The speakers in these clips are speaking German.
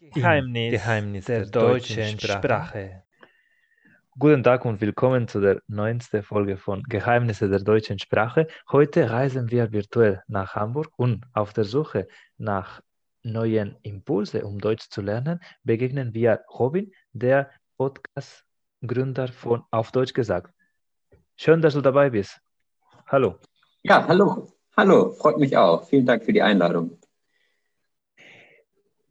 Geheimnis, Geheimnis der, der deutschen Sprache. Sprache. Guten Tag und willkommen zu der neunten Folge von Geheimnisse der deutschen Sprache. Heute reisen wir virtuell nach Hamburg und auf der Suche nach neuen Impulse, um Deutsch zu lernen, begegnen wir Robin, der Podcast-Gründer von Auf Deutsch gesagt. Schön, dass du dabei bist. Hallo. Ja, hallo. Hallo, freut mich auch. Vielen Dank für die Einladung.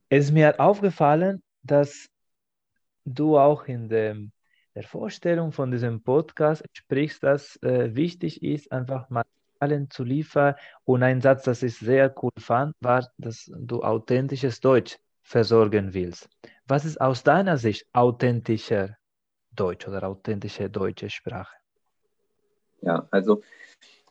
Es mir aufgefallen, dass du auch in dem, der Vorstellung von diesem Podcast sprichst, dass äh, wichtig ist, einfach Materialien zu liefern. Und ein Satz, das ich sehr cool fand, war, dass du authentisches Deutsch versorgen willst. Was ist aus deiner Sicht authentischer Deutsch oder authentische deutsche Sprache? Ja, also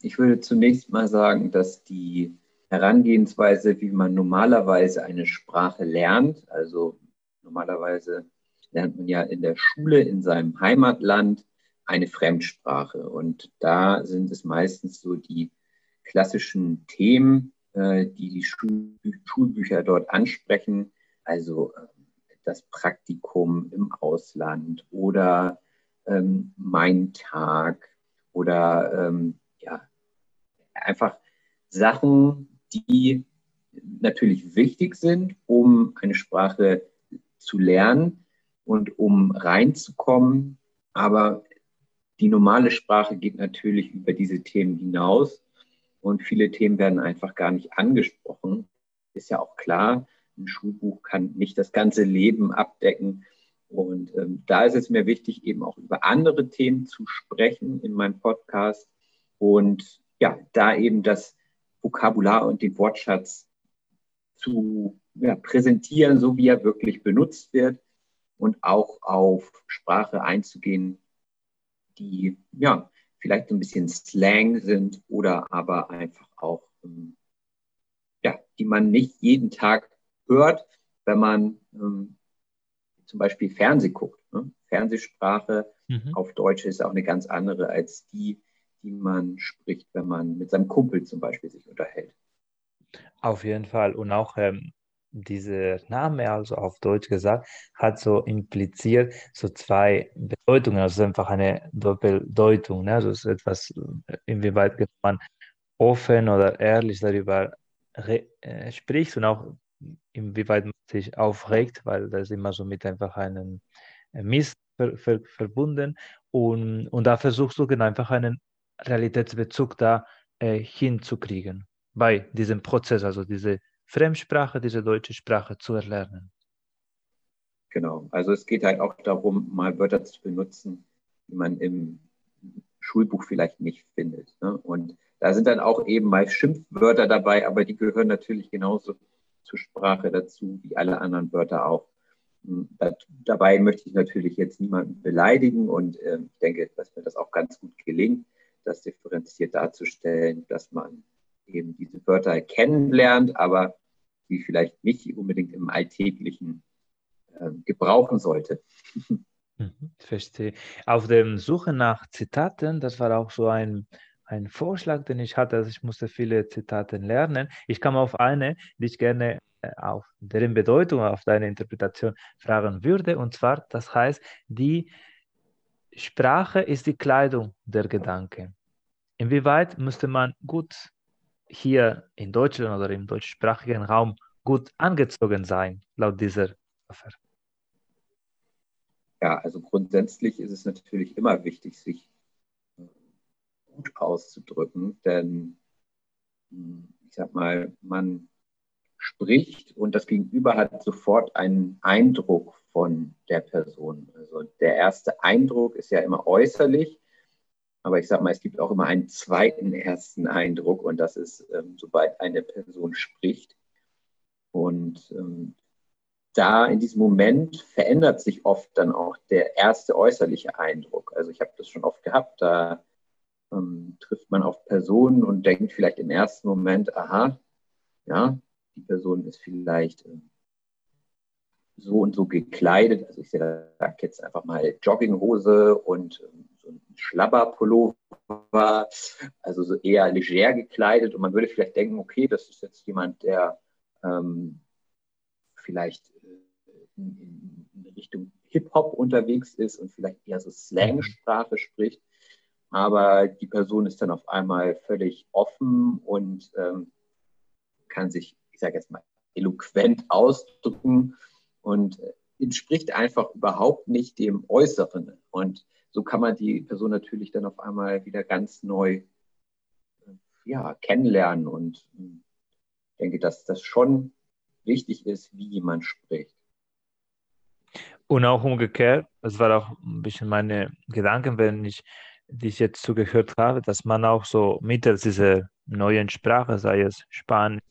ich würde zunächst mal sagen, dass die Herangehensweise, wie man normalerweise eine Sprache lernt. Also normalerweise lernt man ja in der Schule in seinem Heimatland eine Fremdsprache. Und da sind es meistens so die klassischen Themen, äh, die die Schulbücher dort ansprechen. Also ähm, das Praktikum im Ausland oder ähm, mein Tag oder ähm, ja, einfach Sachen, die natürlich wichtig sind, um eine Sprache zu lernen und um reinzukommen. Aber die normale Sprache geht natürlich über diese Themen hinaus und viele Themen werden einfach gar nicht angesprochen. Ist ja auch klar, ein Schulbuch kann nicht das ganze Leben abdecken. Und ähm, da ist es mir wichtig, eben auch über andere Themen zu sprechen in meinem Podcast und ja, da eben das Vokabular und den Wortschatz zu ja, präsentieren, so wie er wirklich benutzt wird und auch auf Sprache einzugehen, die ja vielleicht ein bisschen Slang sind oder aber einfach auch, ähm, ja, die man nicht jeden Tag hört, wenn man ähm, zum Beispiel Fernseh guckt. Ne? Fernsehsprache mhm. auf Deutsch ist auch eine ganz andere als die, die man spricht, wenn man mit seinem Kumpel zum Beispiel sich unterhält. Auf jeden Fall. Und auch ähm, dieser Name, also auf Deutsch gesagt, hat so impliziert so zwei Bedeutungen. Also einfach eine Doppeldeutung. Ne? Also es ist etwas, äh, inwieweit man offen oder ehrlich darüber äh, spricht und auch inwieweit man sich aufregt, weil das immer so mit einfach einem Mist ver ver verbunden und, und da versuchst du genau einfach einen Realitätsbezug da äh, hinzukriegen bei diesem Prozess, also diese Fremdsprache, diese deutsche Sprache zu erlernen. Genau, also es geht halt auch darum, mal Wörter zu benutzen, die man im Schulbuch vielleicht nicht findet. Ne? Und da sind dann auch eben mal Schimpfwörter dabei, aber die gehören natürlich genauso zur Sprache dazu, wie alle anderen Wörter auch. Hm, dabei möchte ich natürlich jetzt niemanden beleidigen und äh, ich denke, dass mir das auch ganz gut gelingt das differenziert darzustellen, dass man eben diese Wörter kennenlernt, aber sie vielleicht nicht unbedingt im Alltäglichen äh, gebrauchen sollte. Mhm, verstehe. Auf der Suche nach Zitaten, das war auch so ein, ein Vorschlag, den ich hatte, also ich musste viele Zitate lernen. Ich kam auf eine, die ich gerne äh, auf deren Bedeutung, auf deine Interpretation fragen würde, und zwar, das heißt, die Sprache ist die Kleidung der Gedanken. Inwieweit müsste man gut hier in Deutschland oder im deutschsprachigen Raum gut angezogen sein, laut dieser Waffe? Ja, also grundsätzlich ist es natürlich immer wichtig, sich gut auszudrücken, denn hm, ich sag mal, man spricht und das Gegenüber hat sofort einen Eindruck von der Person. Also der erste Eindruck ist ja immer äußerlich aber ich sage mal, es gibt auch immer einen zweiten ersten Eindruck und das ist, ähm, sobald eine Person spricht. Und ähm, da in diesem Moment verändert sich oft dann auch der erste äußerliche Eindruck. Also ich habe das schon oft gehabt, da ähm, trifft man auf Personen und denkt vielleicht im ersten Moment, aha, ja, die Person ist vielleicht ähm, so und so gekleidet. Also ich sage jetzt einfach mal Jogginghose und ähm, so ein Schlabberpullover, also so eher leger gekleidet. Und man würde vielleicht denken, okay, das ist jetzt jemand, der ähm, vielleicht äh, in, in Richtung Hip-Hop unterwegs ist und vielleicht eher so Slang-Sprache spricht. Aber die Person ist dann auf einmal völlig offen und ähm, kann sich, ich sage jetzt mal, eloquent ausdrücken und entspricht einfach überhaupt nicht dem Äußeren. Und so kann man die Person natürlich dann auf einmal wieder ganz neu ja, kennenlernen. Und ich denke, dass das schon wichtig ist, wie jemand spricht. Und auch umgekehrt, das war auch ein bisschen meine Gedanken, wenn ich dich jetzt zugehört habe, dass man auch so mittels dieser neuen Sprache, sei es Spanisch,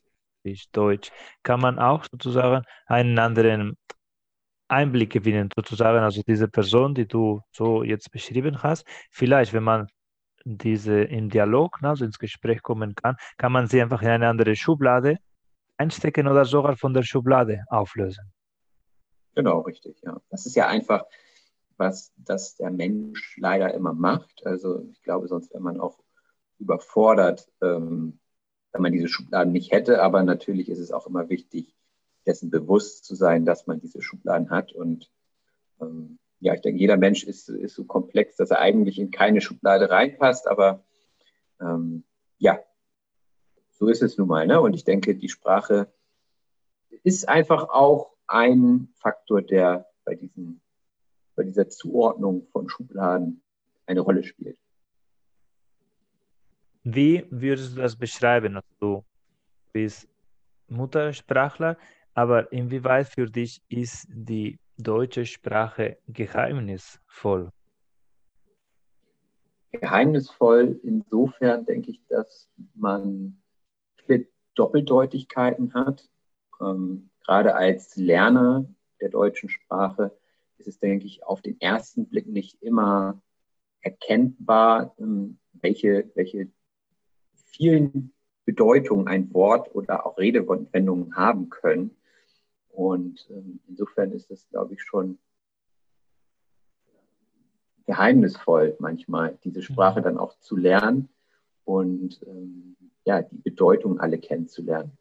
Deutsch, kann man auch sozusagen einen anderen Einblick gewinnen, sozusagen. Also diese Person, die du so jetzt beschrieben hast, vielleicht, wenn man diese im Dialog, also ins Gespräch kommen kann, kann man sie einfach in eine andere Schublade einstecken oder sogar von der Schublade auflösen. Genau, richtig, ja. Das ist ja einfach, was das der Mensch leider immer macht. Also ich glaube, sonst wäre man auch überfordert, ähm, wenn man diese Schubladen nicht hätte. Aber natürlich ist es auch immer wichtig, dessen bewusst zu sein, dass man diese Schubladen hat. Und ähm, ja, ich denke, jeder Mensch ist, ist so komplex, dass er eigentlich in keine Schublade reinpasst. Aber ähm, ja, so ist es nun mal. Ne? Und ich denke, die Sprache ist einfach auch ein Faktor, der bei, diesen, bei dieser Zuordnung von Schubladen eine Rolle spielt. Wie würdest du das beschreiben? Also du bist Muttersprachler, aber inwieweit für dich ist die deutsche Sprache geheimnisvoll? Geheimnisvoll insofern denke ich, dass man viele Doppeldeutigkeiten hat. Ähm, gerade als Lerner der deutschen Sprache ist es, denke ich, auf den ersten Blick nicht immer erkennbar, ähm, welche, welche vielen Bedeutungen ein Wort oder auch Redewendungen haben können. Und ähm, insofern ist es, glaube ich, schon geheimnisvoll manchmal, diese Sprache dann auch zu lernen und ähm, ja, die Bedeutung alle kennenzulernen.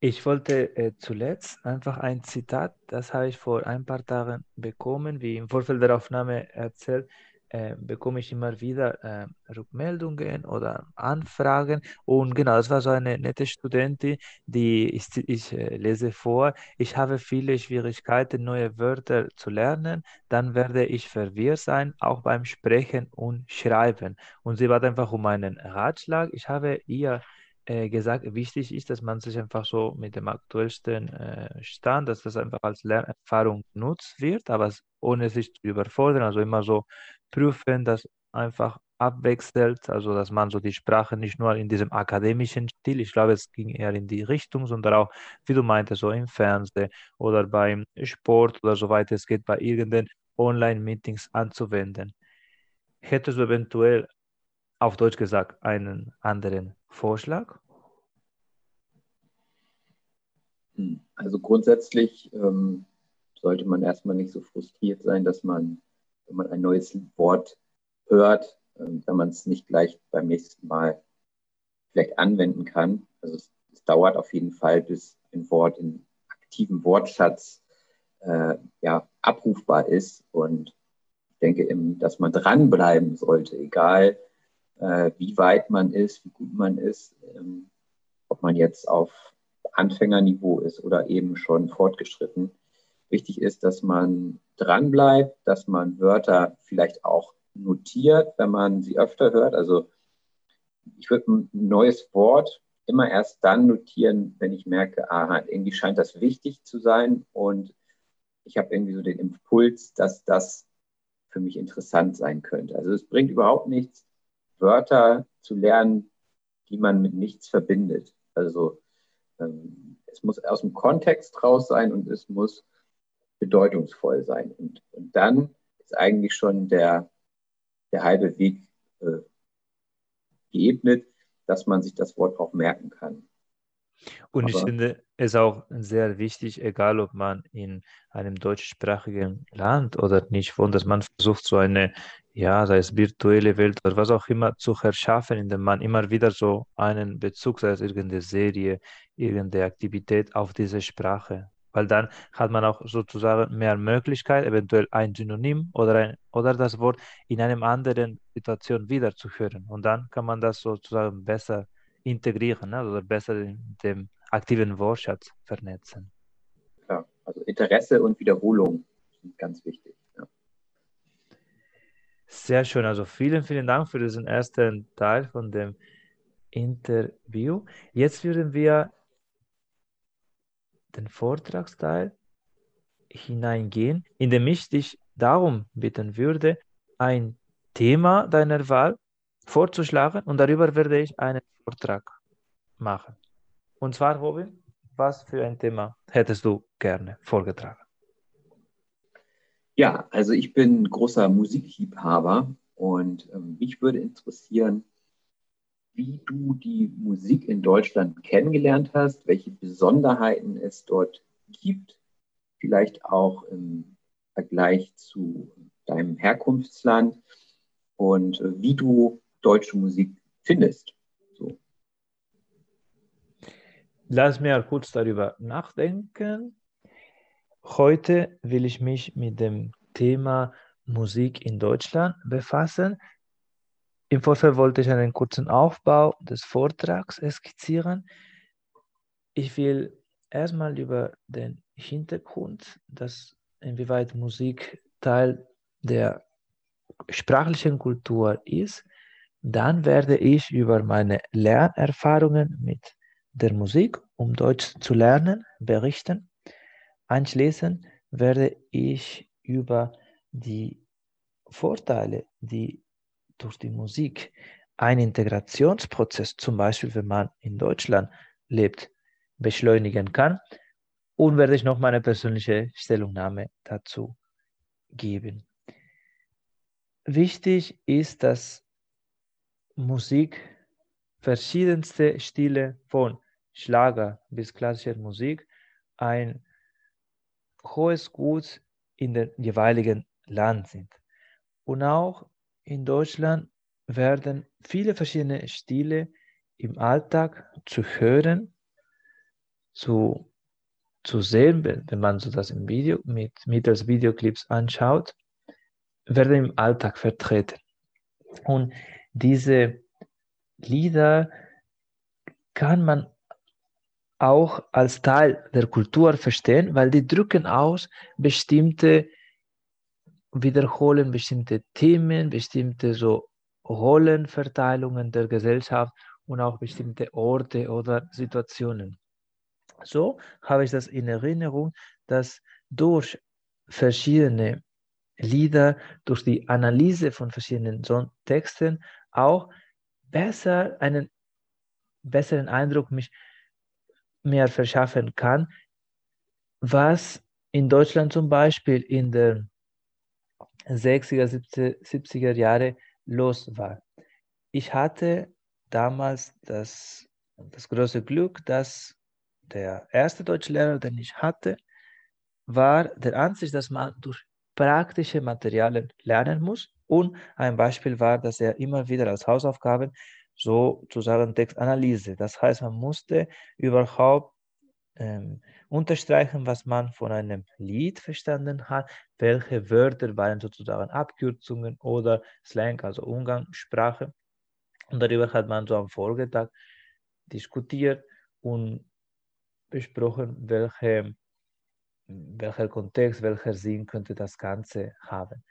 Ich wollte äh, zuletzt einfach ein Zitat, das habe ich vor ein paar Tagen bekommen, wie im Vorfeld der Aufnahme erzählt, äh, bekomme ich immer wieder äh, Rückmeldungen oder Anfragen. Und genau, das war so eine nette Studentin, die ich, ich äh, lese vor, ich habe viele Schwierigkeiten, neue Wörter zu lernen, dann werde ich verwirrt sein, auch beim Sprechen und Schreiben. Und sie bat einfach um einen Ratschlag. Ich habe ihr äh, gesagt, wichtig ist, dass man sich einfach so mit dem aktuellsten äh, Stand, dass das einfach als Lernerfahrung genutzt wird, aber ohne sich zu überfordern, also immer so prüfen, dass einfach abwechselt, also dass man so die Sprache nicht nur in diesem akademischen Stil, ich glaube, es ging eher in die Richtung, sondern auch, wie du meintest, so im Fernsehen oder beim Sport oder soweit es geht, bei irgendeinen Online-Meetings anzuwenden. Hättest du eventuell auf Deutsch gesagt einen anderen Vorschlag? Hm, also grundsätzlich ähm, sollte man erstmal nicht so frustriert sein, dass man, wenn man ein neues Wort hört, ähm, wenn man es nicht gleich beim nächsten Mal vielleicht anwenden kann. Also es, es dauert auf jeden Fall, bis ein Wort in aktiven Wortschatz äh, ja, abrufbar ist. Und ich denke, dass man dranbleiben sollte, egal äh, wie weit man ist, wie gut man ist, ähm, ob man jetzt auf Anfängerniveau ist oder eben schon fortgeschritten. Wichtig ist, dass man dranbleibt, dass man Wörter vielleicht auch notiert, wenn man sie öfter hört. Also ich würde ein neues Wort immer erst dann notieren, wenn ich merke, aha, irgendwie scheint das wichtig zu sein und ich habe irgendwie so den Impuls, dass das für mich interessant sein könnte. Also es bringt überhaupt nichts, Wörter zu lernen, die man mit nichts verbindet. Also ähm, es muss aus dem Kontext raus sein und es muss bedeutungsvoll sein. Und, und dann ist eigentlich schon der, der halbe Weg äh, geebnet, dass man sich das Wort auch merken kann. Und Aber, ich finde es auch sehr wichtig, egal ob man in einem deutschsprachigen Land oder nicht wohnt, dass man versucht, so eine ja, sei es virtuelle Welt oder was auch immer, zu erschaffen, indem man immer wieder so einen Bezug, sei es irgendeine Serie, irgendeine Aktivität auf diese Sprache weil dann hat man auch sozusagen mehr Möglichkeit, eventuell ein Synonym oder, ein, oder das Wort in einer anderen Situation wiederzuhören. Und dann kann man das sozusagen besser integrieren ne? oder besser in dem aktiven Wortschatz vernetzen. Ja, also Interesse und Wiederholung sind ganz wichtig. Sehr schön. Also vielen, vielen Dank für diesen ersten Teil von dem Interview. Jetzt würden wir den Vortragsteil hineingehen, in dem ich dich darum bitten würde, ein Thema deiner Wahl vorzuschlagen und darüber werde ich einen Vortrag machen. Und zwar, Robin, was für ein Thema hättest du gerne vorgetragen? Ja, also ich bin großer Musikliebhaber und ähm, mich würde interessieren, wie du die Musik in Deutschland kennengelernt hast, welche Besonderheiten es dort gibt, vielleicht auch im Vergleich zu deinem Herkunftsland und äh, wie du deutsche Musik findest. So. Lass mir kurz darüber nachdenken. Heute will ich mich mit dem Thema Musik in Deutschland befassen. Im Vorfeld wollte ich einen kurzen Aufbau des Vortrags skizzieren. Ich will erstmal über den Hintergrund, dass inwieweit Musik Teil der sprachlichen Kultur ist. Dann werde ich über meine Lernerfahrungen mit der Musik, um Deutsch zu lernen, berichten. Anschließend werde ich über die Vorteile, die durch die Musik einen Integrationsprozess, zum Beispiel wenn man in Deutschland lebt, beschleunigen kann. Und werde ich noch meine persönliche Stellungnahme dazu geben. Wichtig ist, dass Musik verschiedenste Stile von Schlager bis klassischer Musik ein hohes Gut in dem jeweiligen Land sind. Und auch in Deutschland werden viele verschiedene Stile im Alltag zu hören, zu, zu sehen, wenn man so das im Video mit mittels Videoclips anschaut, werden im Alltag vertreten. Und diese Lieder kann man auch als Teil der Kultur verstehen, weil die drücken aus bestimmte wiederholen bestimmte Themen, bestimmte so Rollenverteilungen der Gesellschaft und auch bestimmte Orte oder Situationen. So habe ich das in Erinnerung, dass durch verschiedene Lieder, durch die Analyse von verschiedenen Texten auch besser einen besseren Eindruck mich mehr verschaffen kann, was in Deutschland zum Beispiel in der 60er, 70er Jahre los war. Ich hatte damals das, das große Glück, dass der erste Deutschlehrer, den ich hatte, war der Ansicht, dass man durch praktische Materialien lernen muss. Und ein Beispiel war, dass er immer wieder als Hausaufgaben sozusagen Textanalyse. Das heißt, man musste überhaupt ähm, unterstreichen, was man von einem Lied verstanden hat, welche Wörter waren sozusagen Abkürzungen oder Slang, also Umgangssprache. Und darüber hat man so am Folgetag diskutiert und besprochen, welche, welcher Kontext, welcher Sinn könnte das Ganze haben.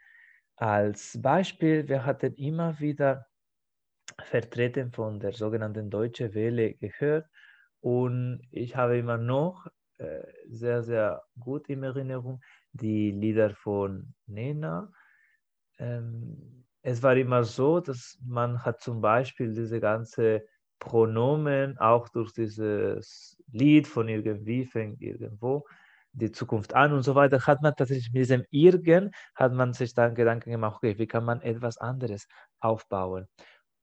Als Beispiel, wir hatten immer wieder vertreten von der sogenannten Deutsche Welle gehört und ich habe immer noch äh, sehr, sehr gut in Erinnerung die Lieder von Nena. Ähm, es war immer so, dass man hat zum Beispiel diese ganze Pronomen auch durch dieses Lied von irgendwie fängt irgendwo die Zukunft an und so weiter, hat man tatsächlich mit diesem Irgend, hat man sich dann Gedanken gemacht, okay, wie kann man etwas anderes aufbauen?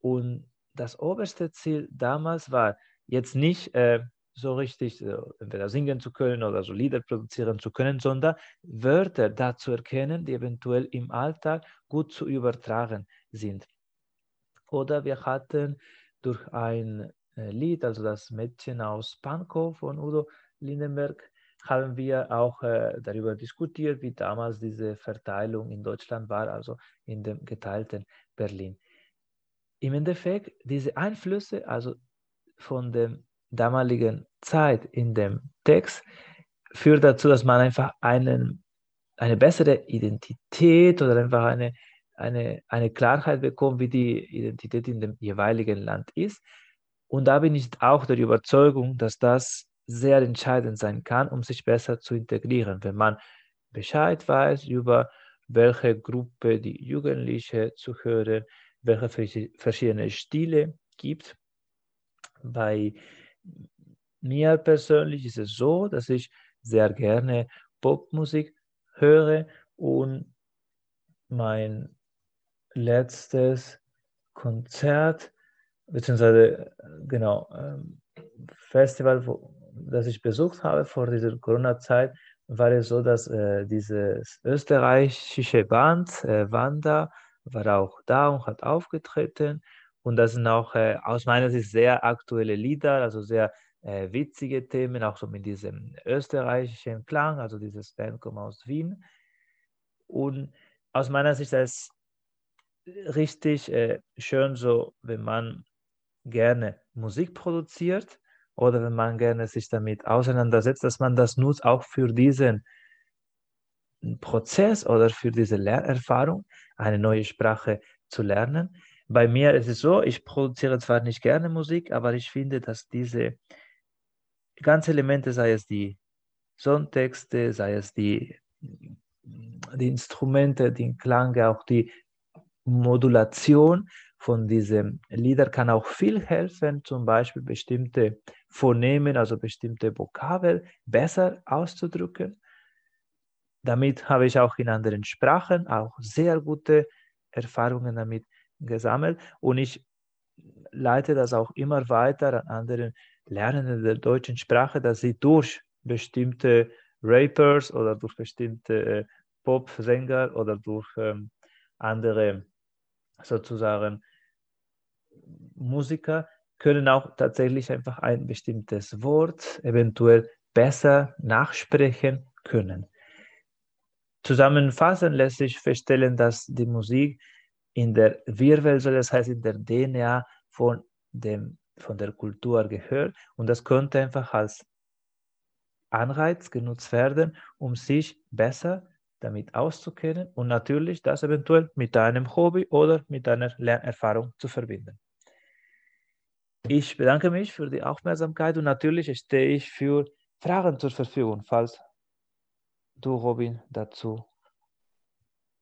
Und das oberste Ziel damals war jetzt nicht äh, so richtig äh, entweder singen zu können oder so Lieder produzieren zu können, sondern Wörter da zu erkennen, die eventuell im Alltag gut zu übertragen sind. Oder wir hatten durch ein äh, Lied, also das Mädchen aus Pankow von Udo Lindenberg, haben wir auch äh, darüber diskutiert, wie damals diese Verteilung in Deutschland war, also in dem geteilten Berlin. Im Endeffekt, diese Einflüsse, also von der damaligen Zeit in dem Text, führt dazu, dass man einfach einen, eine bessere Identität oder einfach eine, eine, eine Klarheit bekommt, wie die Identität in dem jeweiligen Land ist. Und da bin ich auch der Überzeugung, dass das sehr entscheidend sein kann, um sich besser zu integrieren, wenn man Bescheid weiß über welche Gruppe die Jugendliche zu hören, welche verschiedene Stile gibt. Bei mir persönlich ist es so, dass ich sehr gerne Popmusik höre und mein letztes Konzert, beziehungsweise genau, ähm, Festival, das ich besucht habe vor dieser Corona-Zeit, war es so, dass äh, dieses österreichische Band äh, Wanda war auch da und hat aufgetreten. Und das sind auch äh, aus meiner Sicht sehr aktuelle Lieder, also sehr äh, witzige Themen, auch so mit diesem österreichischen Klang, also dieses Band kommt aus Wien. Und aus meiner Sicht ist es richtig äh, schön so, wenn man gerne Musik produziert oder wenn man gerne sich damit auseinandersetzt, dass man das nutzt auch für diesen Prozess oder für diese Lernerfahrung, eine neue Sprache zu lernen. Bei mir ist es so, ich produziere zwar nicht gerne Musik, aber ich finde, dass diese ganzen Elemente, sei es die Songtexte, sei es die, die Instrumente, den Klang, auch die Modulation von diesen Liedern kann auch viel helfen, zum Beispiel bestimmte Phonemen, also bestimmte Vokabel besser auszudrücken. Damit habe ich auch in anderen Sprachen auch sehr gute Erfahrungen damit gesammelt und ich leite das auch immer weiter an anderen Lernenden der deutschen Sprache, dass sie durch bestimmte Rappers oder durch bestimmte äh, Pop-Sänger oder durch ähm, andere sozusagen Musiker können auch tatsächlich einfach ein bestimmtes Wort eventuell besser nachsprechen können. Zusammenfassend lässt sich feststellen, dass die Musik in der Wirbelsäule, das heißt in der DNA von, dem, von der Kultur gehört und das könnte einfach als Anreiz genutzt werden, um sich besser damit auszukennen und natürlich das eventuell mit deinem Hobby oder mit deiner Lernerfahrung zu verbinden. Ich bedanke mich für die Aufmerksamkeit und natürlich stehe ich für Fragen zur Verfügung, falls du, Robin, dazu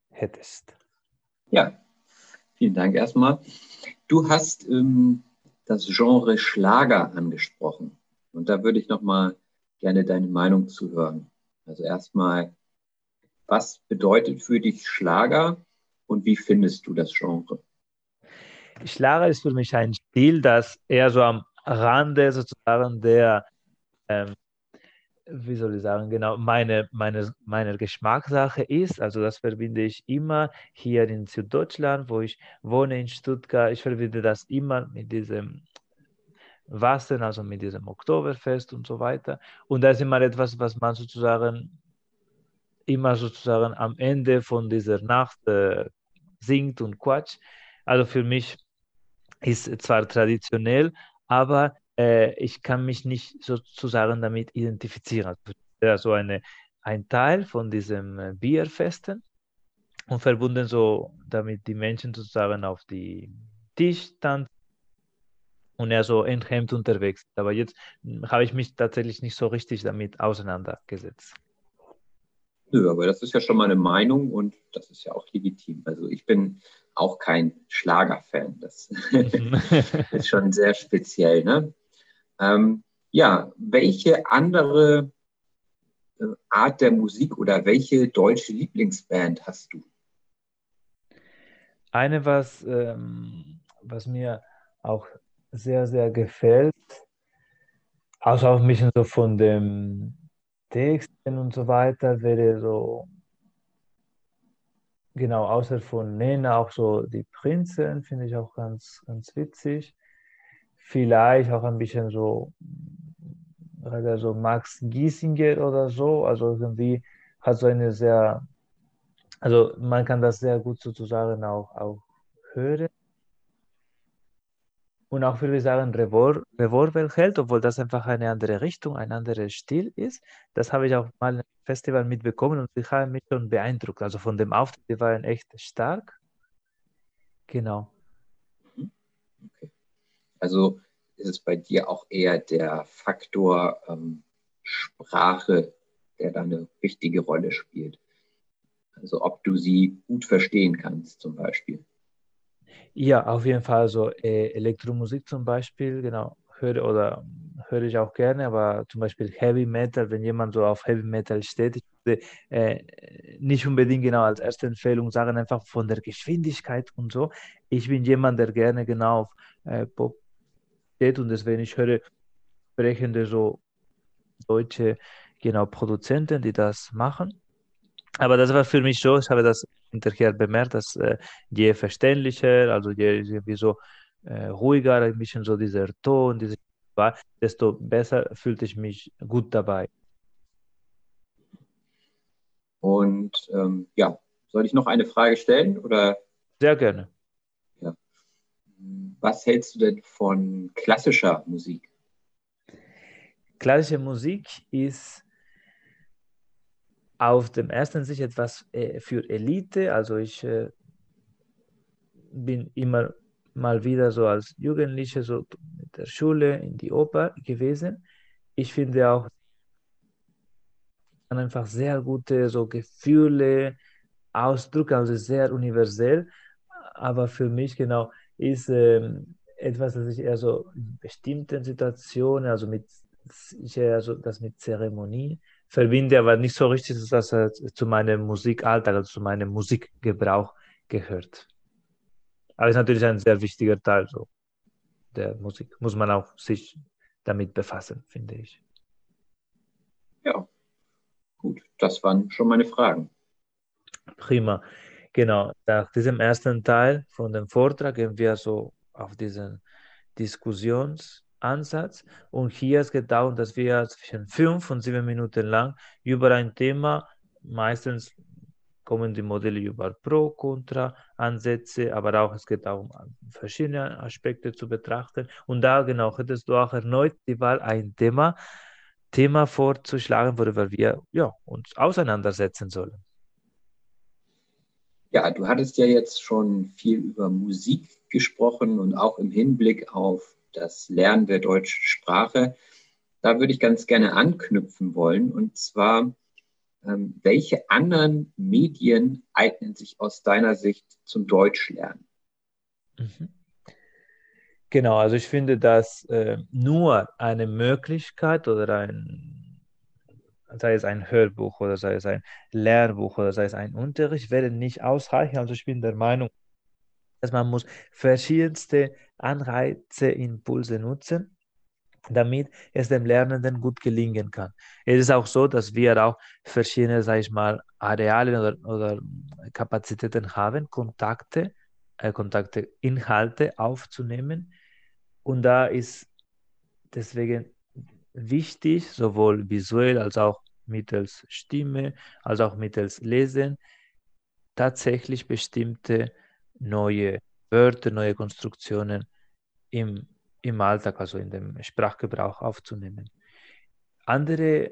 hättest. Ja, vielen Dank erstmal. Du hast ähm, das Genre Schlager angesprochen und da würde ich noch mal gerne deine Meinung zu hören. Also erstmal, was bedeutet für dich Schlager und wie findest du das Genre? Schlager ist für mich ein Stil, das eher so am Rande sozusagen der, ähm, wie soll ich sagen, genau, meine, meine, meine Geschmackssache ist. Also das verbinde ich immer hier in Süddeutschland, wo ich wohne in Stuttgart. Ich verbinde das immer mit diesem Wasser, also mit diesem Oktoberfest und so weiter. Und das ist immer etwas, was man sozusagen immer sozusagen am Ende von dieser Nacht äh, singt und quatscht. Also für mich ist zwar traditionell, aber äh, ich kann mich nicht sozusagen damit identifizieren. Also eine, ein Teil von diesem äh, Bierfesten und verbunden so, damit die Menschen sozusagen auf die Tisch tanzen und er so enthemmt unterwegs. Aber jetzt hm, habe ich mich tatsächlich nicht so richtig damit auseinandergesetzt. Nö, aber das ist ja schon mal eine Meinung und das ist ja auch legitim. Also ich bin auch kein Schlagerfan. Das ist schon sehr speziell. Ne? Ähm, ja, welche andere äh, Art der Musik oder welche deutsche Lieblingsband hast du? Eine, was, ähm, was mir auch sehr, sehr gefällt, also auch ein bisschen so von dem Texten und so weiter wäre so, genau, außer von Nena auch so die Prinzen, finde ich auch ganz, ganz witzig. Vielleicht auch ein bisschen so so Max Giesinger oder so, also irgendwie hat so eine sehr, also man kann das sehr gut sozusagen auch, auch hören. Und auch würde ich sagen, Revol Revolverheld, obwohl das einfach eine andere Richtung, ein anderer Stil ist. Das habe ich auch mal im Festival mitbekommen und ich habe mich schon beeindruckt. Also von dem Auftritt, die waren echt stark. Genau. Mhm. Okay. Also ist es bei dir auch eher der Faktor ähm, Sprache, der da eine wichtige Rolle spielt. Also ob du sie gut verstehen kannst zum Beispiel. Ja, auf jeden Fall. So äh, Elektromusik zum Beispiel, genau, höre oder höre ich auch gerne, aber zum Beispiel Heavy Metal, wenn jemand so auf Heavy Metal steht, ich würde äh, nicht unbedingt genau als erste Empfehlung sagen, einfach von der Geschwindigkeit und so. Ich bin jemand, der gerne genau auf äh, Pop steht und deswegen ich höre sprechende so deutsche genau Produzenten, die das machen. Aber das war für mich so, ich habe das hinterher bemerkt, dass äh, je verständlicher, also je irgendwie so äh, ruhiger, ein bisschen so dieser Ton, diese war, desto besser fühlte ich mich gut dabei. Und ähm, ja, soll ich noch eine Frage stellen? Oder? Sehr gerne. Was hältst du denn von klassischer Musik? Klassische Musik ist auf dem ersten Sicht etwas äh, für Elite. Also ich äh, bin immer mal wieder so als Jugendliche so mit der Schule in die Oper gewesen. Ich finde auch einfach sehr gute so Gefühle, Ausdrücke, also sehr universell. Aber für mich genau ist ähm, etwas, das ich eher so in bestimmten Situationen, also mit ich eher so das mit Zeremonie verbinde, aber nicht so richtig, dass das zu meinem Musikalltag, also zu meinem Musikgebrauch gehört. Aber es ist natürlich ein sehr wichtiger Teil so der Musik. Muss man auch sich damit befassen, finde ich. Ja, gut. Das waren schon meine Fragen. Prima. Genau. Nach diesem ersten Teil von dem Vortrag gehen wir so auf diesen Diskussions- Ansatz. Und hier es darum, dass wir zwischen fünf und sieben Minuten lang über ein Thema, meistens kommen die Modelle über Pro, Contra, Ansätze, aber auch es geht darum, verschiedene Aspekte zu betrachten. Und da genau hättest du auch erneut die Wahl, ein Thema, Thema vorzuschlagen, worüber wir ja, uns auseinandersetzen sollen. Ja, du hattest ja jetzt schon viel über Musik gesprochen und auch im Hinblick auf das Lernen der deutschen Sprache. Da würde ich ganz gerne anknüpfen wollen. Und zwar, ähm, welche anderen Medien eignen sich aus deiner Sicht zum Deutschlernen? Mhm. Genau, also ich finde, dass äh, nur eine Möglichkeit oder ein, sei es ein Hörbuch oder sei es ein Lehrbuch oder sei es ein Unterricht, wäre nicht ausreichend. Also ich bin der Meinung, dass man muss verschiedenste Anreize, Impulse nutzen, damit es dem Lernenden gut gelingen kann. Es ist auch so, dass wir auch verschiedene, sage ich mal, Areale oder, oder Kapazitäten haben, Kontakte, äh, Kontakte, Inhalte aufzunehmen. Und da ist deswegen wichtig, sowohl visuell als auch mittels Stimme, als auch mittels Lesen, tatsächlich bestimmte neue Wörter, neue Konstruktionen im, im Alltag, also in dem Sprachgebrauch aufzunehmen. Andere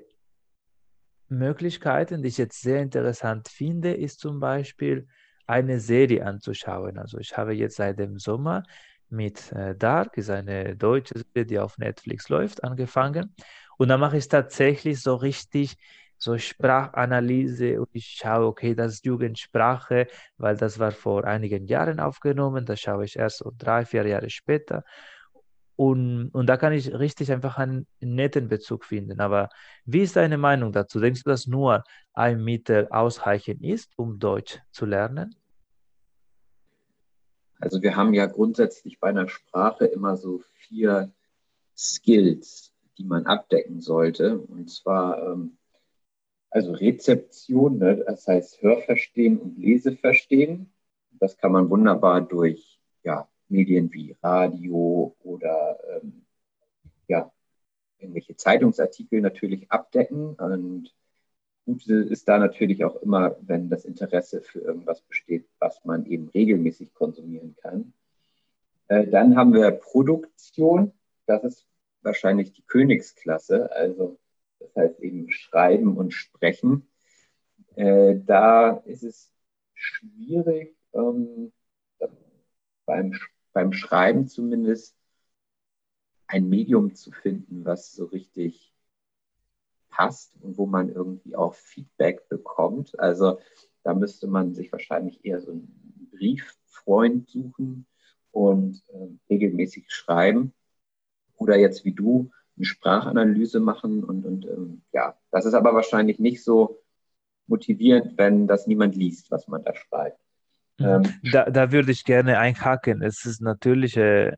Möglichkeiten, die ich jetzt sehr interessant finde, ist zum Beispiel eine Serie anzuschauen. Also ich habe jetzt seit dem Sommer mit äh, Dark, ist eine deutsche Serie, die auf Netflix läuft, angefangen. Und da mache ich tatsächlich so richtig so Sprachanalyse und ich schaue, okay, das ist Jugendsprache, weil das war vor einigen Jahren aufgenommen, das schaue ich erst so drei, vier Jahre später. Und, und da kann ich richtig einfach einen netten Bezug finden. Aber wie ist deine Meinung dazu? Denkst du, dass nur ein Mittel ausreichend ist, um Deutsch zu lernen? Also wir haben ja grundsätzlich bei einer Sprache immer so vier Skills, die man abdecken sollte. Und zwar ähm, also Rezeption, ne? das heißt Hörverstehen und Leseverstehen. Das kann man wunderbar durch ja, Medien wie Radio oder ähm, ja, irgendwelche Zeitungsartikel natürlich abdecken. Und gut ist da natürlich auch immer, wenn das Interesse für irgendwas besteht, was man eben regelmäßig konsumieren kann. Äh, dann haben wir Produktion. Das ist wahrscheinlich die Königsklasse. Also das heißt eben Schreiben und Sprechen. Äh, da ist es schwierig, ähm, beim, beim Schreiben zumindest ein Medium zu finden, was so richtig passt und wo man irgendwie auch Feedback bekommt. Also da müsste man sich wahrscheinlich eher so einen Brieffreund suchen und äh, regelmäßig schreiben. Oder jetzt wie du eine Sprachanalyse machen und, und ähm, ja, das ist aber wahrscheinlich nicht so motivierend, wenn das niemand liest, was man da schreibt. Mhm. Ähm, da, da würde ich gerne einhaken. Es ist natürlich äh,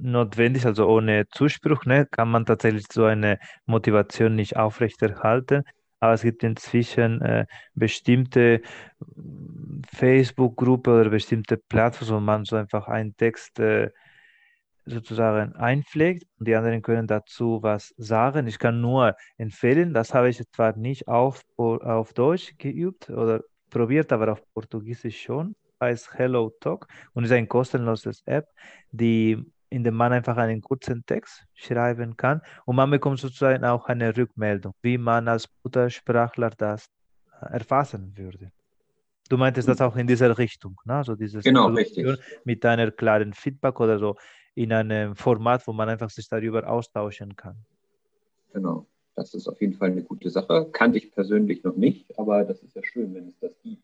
notwendig, also ohne Zuspruch ne, kann man tatsächlich so eine Motivation nicht aufrechterhalten. Aber es gibt inzwischen äh, bestimmte Facebook-Gruppe oder bestimmte Plattformen, wo man so einfach einen Text äh, sozusagen einpflegt und die anderen können dazu was sagen. Ich kann nur empfehlen, das habe ich zwar nicht auf, auf Deutsch geübt oder probiert, aber auf Portugiesisch schon, heißt Hello Talk und ist ein kostenloses App, die in dem man einfach einen kurzen Text schreiben kann und man bekommt sozusagen auch eine Rückmeldung, wie man als Muttersprachler das erfassen würde. Du meintest das auch in dieser Richtung, ne? also dieses genau, richtig. mit einer klaren Feedback oder so in einem Format, wo man einfach sich darüber austauschen kann. Genau, das ist auf jeden Fall eine gute Sache. Kannte ich persönlich noch nicht, aber das ist ja schön, wenn es das gibt.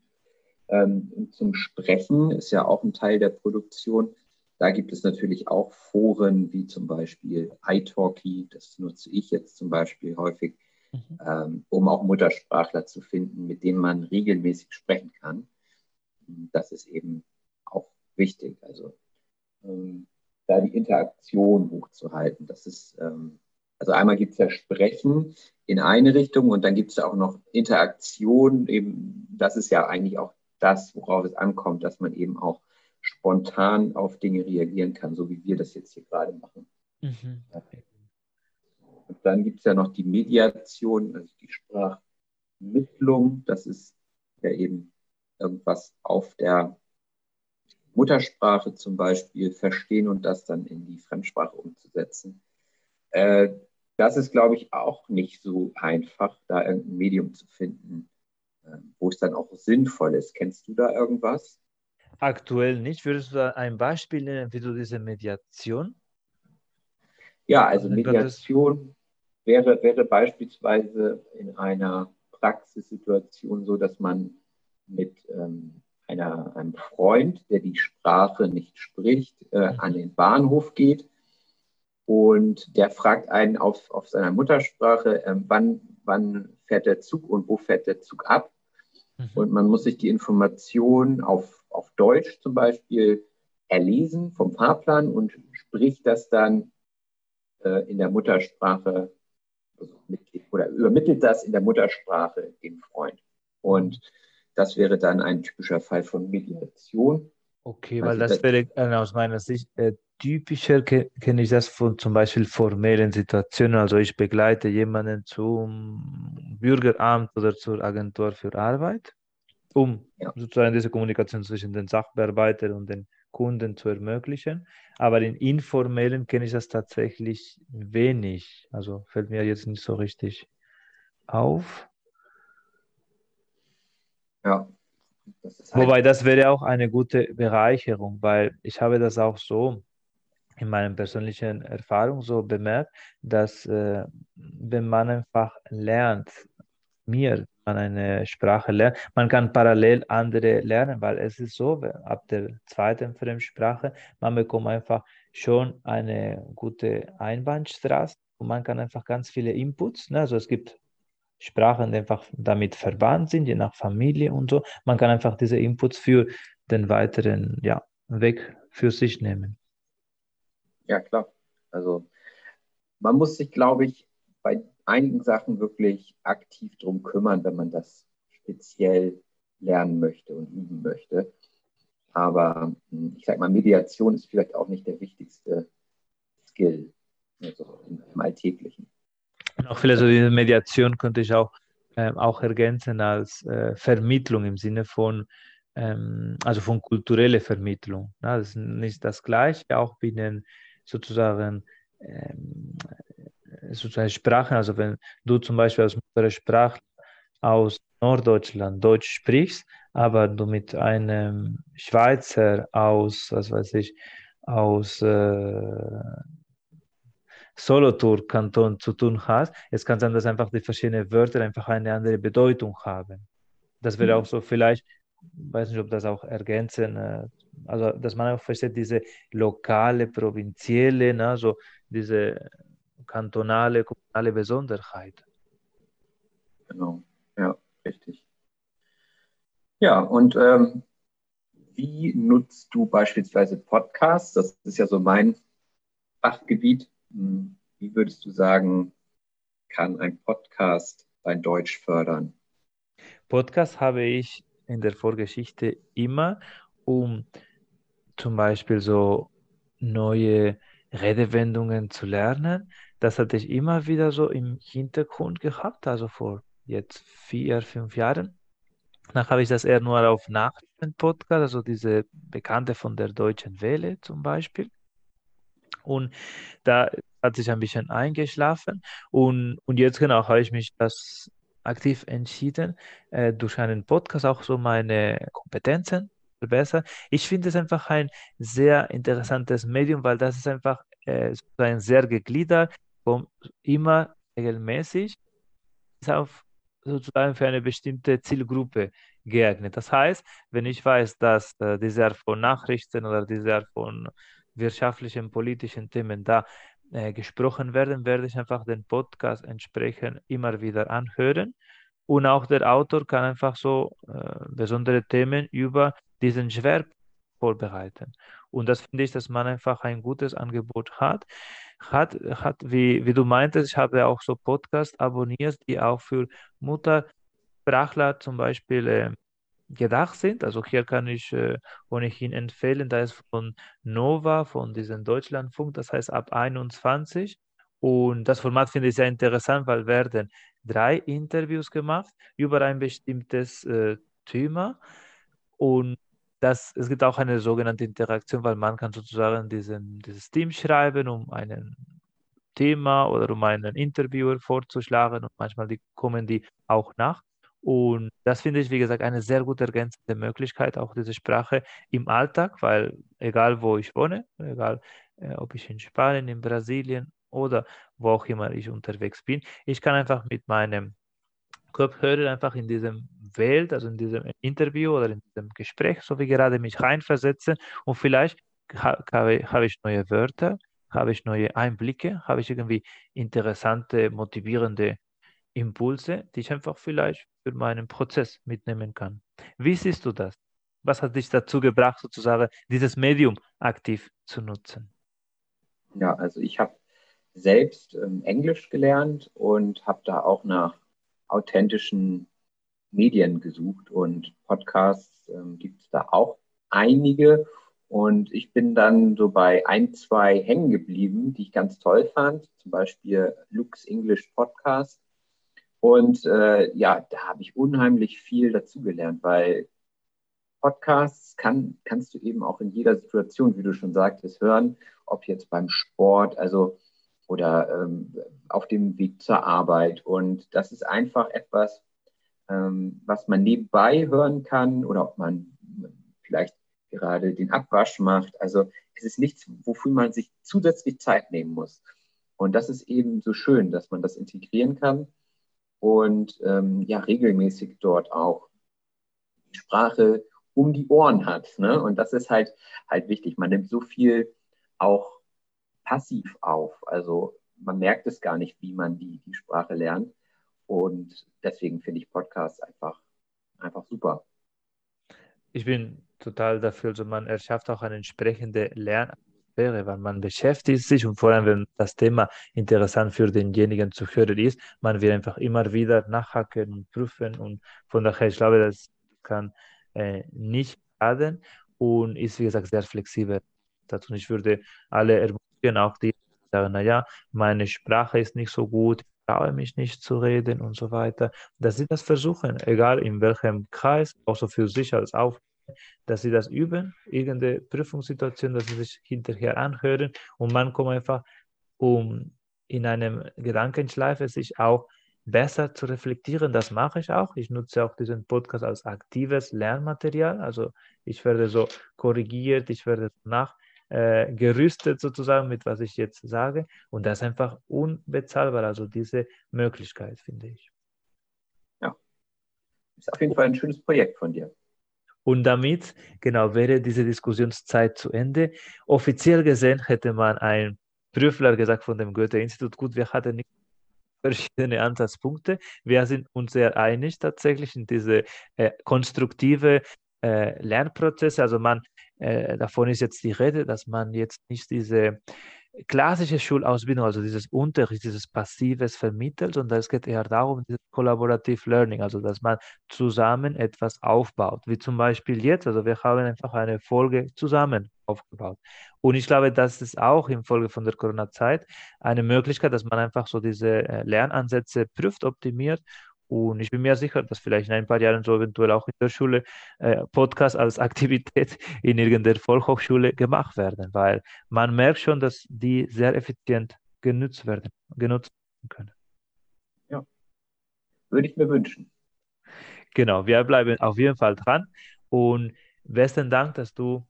Ähm, zum Sprechen ist ja auch ein Teil der Produktion. Da gibt es natürlich auch Foren wie zum Beispiel iTalki, das nutze ich jetzt zum Beispiel häufig, mhm. ähm, um auch Muttersprachler zu finden, mit denen man regelmäßig sprechen kann. Das ist eben auch wichtig. Also ähm, da die Interaktion hochzuhalten. Das ist, ähm, also einmal gibt es ja Sprechen in eine Richtung und dann gibt es auch noch Interaktion. Eben, das ist ja eigentlich auch das, worauf es ankommt, dass man eben auch spontan auf Dinge reagieren kann, so wie wir das jetzt hier gerade machen. Mhm. Und dann gibt es ja noch die Mediation, also die Sprachmittlung. Das ist ja eben irgendwas auf der Muttersprache zum Beispiel verstehen und das dann in die Fremdsprache umzusetzen. Äh, das ist, glaube ich, auch nicht so einfach, da irgendein Medium zu finden, äh, wo es dann auch sinnvoll ist. Kennst du da irgendwas? Aktuell nicht. Würdest du da ein Beispiel nennen, wie du diese Mediation? Ja, also Mediation wäre, wäre beispielsweise in einer Praxissituation so, dass man mit ähm, einer, einem Freund, der die Sprache nicht spricht, äh, mhm. an den Bahnhof geht und der fragt einen auf, auf seiner Muttersprache, äh, wann, wann fährt der Zug und wo fährt der Zug ab. Mhm. Und man muss sich die Information auf, auf Deutsch zum Beispiel erlesen vom Fahrplan und spricht das dann äh, in der Muttersprache also mit, oder übermittelt das in der Muttersprache dem Freund. Und das wäre dann ein typischer Fall von Mediation. Okay, weil also das wäre äh, aus meiner Sicht äh, typischer, ke kenne ich das von zum Beispiel formellen Situationen. Also ich begleite jemanden zum Bürgeramt oder zur Agentur für Arbeit, um ja. sozusagen diese Kommunikation zwischen den Sachbearbeitern und den Kunden zu ermöglichen. Aber in informellen kenne ich das tatsächlich wenig. Also fällt mir jetzt nicht so richtig auf. Ja. Das halt Wobei das wäre auch eine gute Bereicherung, weil ich habe das auch so in meiner persönlichen Erfahrung so bemerkt, dass äh, wenn man einfach lernt, mir man eine Sprache lernt, man kann parallel andere lernen, weil es ist so, ab der zweiten Fremdsprache, man bekommt einfach schon eine gute Einbahnstraße und man kann einfach ganz viele Inputs, ne? also es gibt Sprachen die einfach damit verwandt sind, je nach Familie und so. Man kann einfach diese Inputs für den weiteren ja, Weg für sich nehmen. Ja, klar. Also man muss sich, glaube ich, bei einigen Sachen wirklich aktiv drum kümmern, wenn man das speziell lernen möchte und üben möchte. Aber hm, ich sage mal, Mediation ist vielleicht auch nicht der wichtigste Skill. also im Alltäglichen. Und auch vielleicht so diese Mediation könnte ich auch, ähm, auch ergänzen als äh, Vermittlung im Sinne von, ähm, also von kultureller Vermittlung. Ne? Das ist nicht das Gleiche, auch binnen sozusagen, ähm, sozusagen Sprachen. Also wenn du zum Beispiel als Muttersprachler aus Norddeutschland Deutsch sprichst, aber du mit einem Schweizer aus, was weiß ich, aus äh, Solothurn-Kanton zu tun hast, es kann sein, dass einfach die verschiedenen Wörter einfach eine andere Bedeutung haben. Das wäre auch so vielleicht, weiß nicht, ob das auch ergänzen, äh, also dass man auch versteht, diese lokale, provinzielle, ne, so diese kantonale, kommunale Besonderheit. Genau, ja, richtig. Ja, und ähm, wie nutzt du beispielsweise Podcasts? Das ist ja so mein Fachgebiet. Hm, wie würdest du sagen, kann ein Podcast dein Deutsch fördern? Podcast habe ich in der Vorgeschichte immer, um zum Beispiel so neue Redewendungen zu lernen. Das hatte ich immer wieder so im Hintergrund gehabt, also vor jetzt vier, fünf Jahren. Danach habe ich das eher nur auf Nachrichten-Podcast, also diese Bekannte von der Deutschen Welle zum Beispiel. Und da hat sich ein bisschen eingeschlafen. Und, und jetzt genau habe ich mich das aktiv entschieden, äh, durch einen Podcast auch so meine Kompetenzen zu verbessern. Ich finde es einfach ein sehr interessantes Medium, weil das ist einfach äh, sozusagen sehr gegliedert, immer regelmäßig ist auf sozusagen für eine bestimmte Zielgruppe geeignet. Das heißt, wenn ich weiß, dass äh, diese Art von Nachrichten oder diese Art von wirtschaftlichen, politischen Themen da äh, gesprochen werden, werde ich einfach den Podcast entsprechend immer wieder anhören. Und auch der Autor kann einfach so äh, besondere Themen über diesen Schwerpunkt vorbereiten. Und das finde ich, dass man einfach ein gutes Angebot hat. Hat, hat wie, wie du meintest, ich habe auch so Podcasts abonniert, die auch für Muttersprachler zum Beispiel äh, gedacht sind. Also hier kann ich äh, ohnehin empfehlen, da ist von Nova, von diesem Deutschlandfunk, das heißt ab 21. Und das Format finde ich sehr interessant, weil werden drei Interviews gemacht über ein bestimmtes äh, Thema. Und das, es gibt auch eine sogenannte Interaktion, weil man kann sozusagen diesen, dieses Team schreiben, um ein Thema oder um einen Interviewer vorzuschlagen und manchmal die, kommen die auch nach. Und das finde ich, wie gesagt, eine sehr gut ergänzende Möglichkeit, auch diese Sprache im Alltag, weil egal wo ich wohne, egal äh, ob ich in Spanien, in Brasilien oder wo auch immer ich unterwegs bin, ich kann einfach mit meinem Kopfhörer einfach in diesem Welt, also in diesem Interview oder in diesem Gespräch, so wie gerade mich reinversetzen und vielleicht habe, habe ich neue Wörter, habe ich neue Einblicke, habe ich irgendwie interessante, motivierende Impulse, die ich einfach vielleicht für meinen Prozess mitnehmen kann. Wie siehst du das? Was hat dich dazu gebracht, sozusagen dieses Medium aktiv zu nutzen? Ja, also ich habe selbst ähm, Englisch gelernt und habe da auch nach authentischen Medien gesucht und Podcasts ähm, gibt es da auch einige. Und ich bin dann so bei ein, zwei hängen geblieben, die ich ganz toll fand. Zum Beispiel Luke's English Podcast und äh, ja, da habe ich unheimlich viel dazugelernt, weil Podcasts kann, kannst du eben auch in jeder Situation, wie du schon sagtest, hören, ob jetzt beim Sport, also oder ähm, auf dem Weg zur Arbeit. Und das ist einfach etwas, ähm, was man nebenbei hören kann oder ob man vielleicht gerade den Abwasch macht. Also es ist nichts, wofür man sich zusätzlich Zeit nehmen muss. Und das ist eben so schön, dass man das integrieren kann und ähm, ja regelmäßig dort auch die Sprache um die Ohren hat. Ne? Und das ist halt halt wichtig. Man nimmt so viel auch passiv auf. Also man merkt es gar nicht, wie man die, die Sprache lernt. Und deswegen finde ich Podcasts einfach, einfach super. Ich bin total dafür, also man erschafft auch eine entsprechende Lern wäre, weil man beschäftigt sich und vor allem, wenn das Thema interessant für denjenigen zu hören ist, man wird einfach immer wieder nachhaken und prüfen und von daher, ich glaube, das kann äh, nicht schaden und ist, wie gesagt, sehr flexibel. Und ich würde alle ermutigen, auch die sagen, naja, meine Sprache ist nicht so gut, ich traue mich nicht zu reden und so weiter, dass sie das versuchen, egal in welchem Kreis, auch so für sich als Aufgabe, dass sie das üben, irgendeine Prüfungssituation, dass sie sich hinterher anhören und man kommt einfach, um in einem Gedankenschleife sich auch besser zu reflektieren. Das mache ich auch. Ich nutze auch diesen Podcast als aktives Lernmaterial. Also ich werde so korrigiert, ich werde nachgerüstet äh, sozusagen mit was ich jetzt sage. Und das ist einfach unbezahlbar. Also diese Möglichkeit, finde ich. Ja, ist auf jeden Fall ein schönes Projekt von dir. Und damit, genau, wäre diese Diskussionszeit zu Ende. Offiziell gesehen hätte man ein Prüfler gesagt von dem Goethe-Institut, gut, wir hatten nicht verschiedene Ansatzpunkte. Wir sind uns sehr einig tatsächlich in diese äh, konstruktive äh, Lernprozesse. Also man, äh, davon ist jetzt die Rede, dass man jetzt nicht diese klassische Schulausbildung, also dieses Unterricht, dieses Passives vermittelt, sondern es geht eher darum, dieses Collaborative Learning, also dass man zusammen etwas aufbaut, wie zum Beispiel jetzt, also wir haben einfach eine Folge zusammen aufgebaut. Und ich glaube, das ist auch im Folge von der Corona-Zeit eine Möglichkeit, dass man einfach so diese äh, Lernansätze prüft, optimiert und ich bin mir sicher, dass vielleicht in ein paar Jahren so eventuell auch in der Schule äh, Podcasts als Aktivität in irgendeiner Volkshochschule gemacht werden, weil man merkt schon, dass die sehr effizient genutzt werden, genutzt können. Ja, würde ich mir wünschen. Genau, wir bleiben auf jeden Fall dran und besten Dank, dass du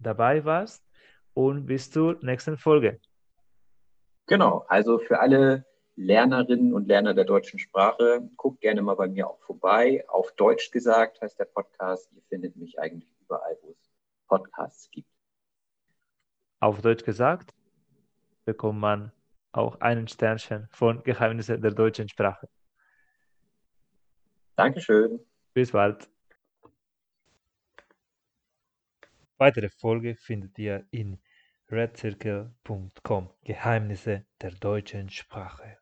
dabei warst und bis zur nächsten Folge. Genau, also für alle Lernerinnen und Lerner der deutschen Sprache, guckt gerne mal bei mir auch vorbei. Auf Deutsch gesagt heißt der Podcast. Ihr findet mich eigentlich überall, wo es Podcasts gibt. Auf Deutsch gesagt bekommt man auch einen Sternchen von Geheimnisse der deutschen Sprache. Dankeschön. Bis bald. Weitere Folge findet ihr in redcircle.com Geheimnisse der deutschen Sprache.